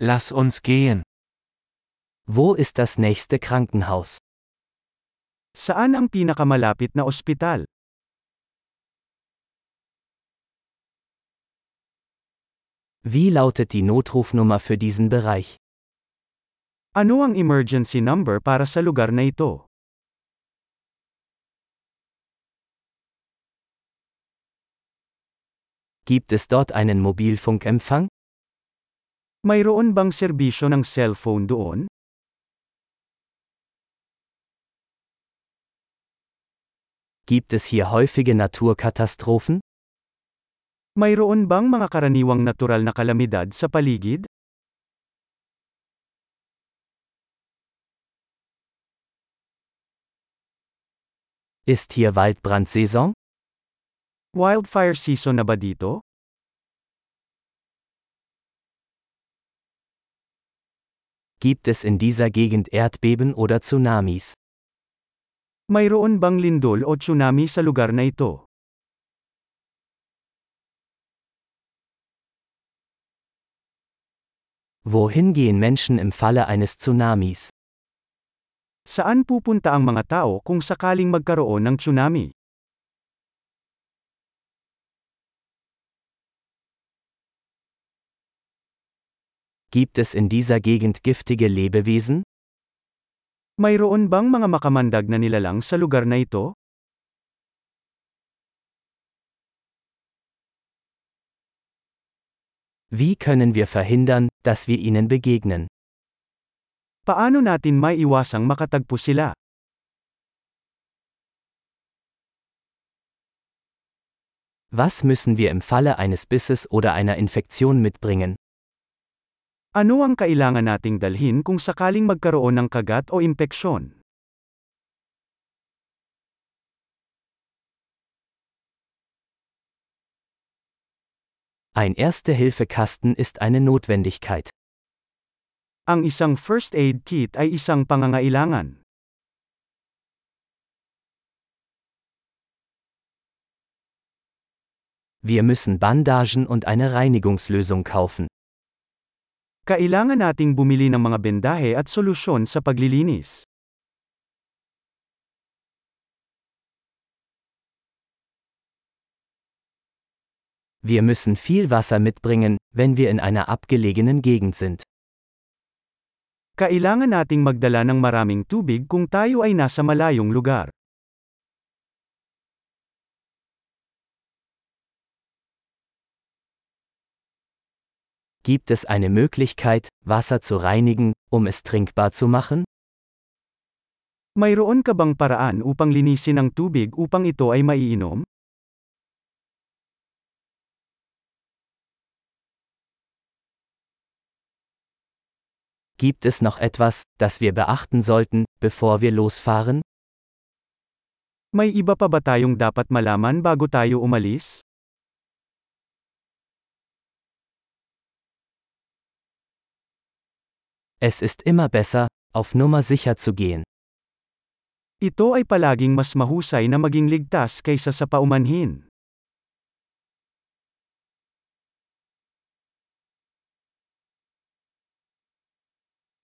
Lass uns gehen. Wo ist das nächste Krankenhaus? Saan ang pinakamalapit na ospital? Wie lautet die Notrufnummer für diesen Bereich? Ano ang emergency number para sa lugar na ito? Gibt es dort einen Mobilfunkempfang? Mayroon bang serbisyo ng cellphone doon? Gibt es hier häufige Naturkatastrophen? Mayroon bang mga karaniwang natural na kalamidad sa paligid? Ist hier Waldbrandsaison? Wildfire season na ba dito? Gibt es in dieser Gegend Erdbeben oder Tsunamis? Mayroon bang lindol o tsunami sa lugar na ito? Wohin gehen Menschen im Falle eines Tsunamis? Saan pupunta ang mga tao kung sakaling magkaroon ng tsunami? Gibt es in dieser Gegend giftige Lebewesen? Mayroon bang mga makamandag na nilalang sa lugar na ito? Wie können wir verhindern, dass wir ihnen begegnen? Paano natin maiiwasang makatagpo sila? Was müssen wir im Falle eines Bisses oder einer Infektion mitbringen? Ano ang kailangan nating dalhin kung sakaling magkaroon ng kagat o impeksyon? Ein Erste-Hilfe-Kasten ist eine Notwendigkeit. Ang isang first aid kit ay isang pangangailangan. Wir müssen Bandagen und eine Reinigungslösung kaufen. Kailangan nating bumili ng mga bendahe at solusyon sa paglilinis. Wir müssen viel Wasser mitbringen, wenn wir in einer abgelegenen Gegend sind. Kailangan nating magdala ng maraming tubig kung tayo ay nasa malayong lugar. Gibt es eine Möglichkeit, Wasser zu reinigen, um es trinkbar zu machen? Mayroon ka bang paraan upang linisin ang tubig upang ito ay maiinom? Gibt es noch etwas, das wir beachten sollten, bevor wir losfahren? May iba pa ba tayong dapat malaman bago tayo umalis? Es ist immer besser, auf Nummer sicher zu gehen. Ito ay palaging mas mahusay na maging ligtas kaysa sa paumanhin.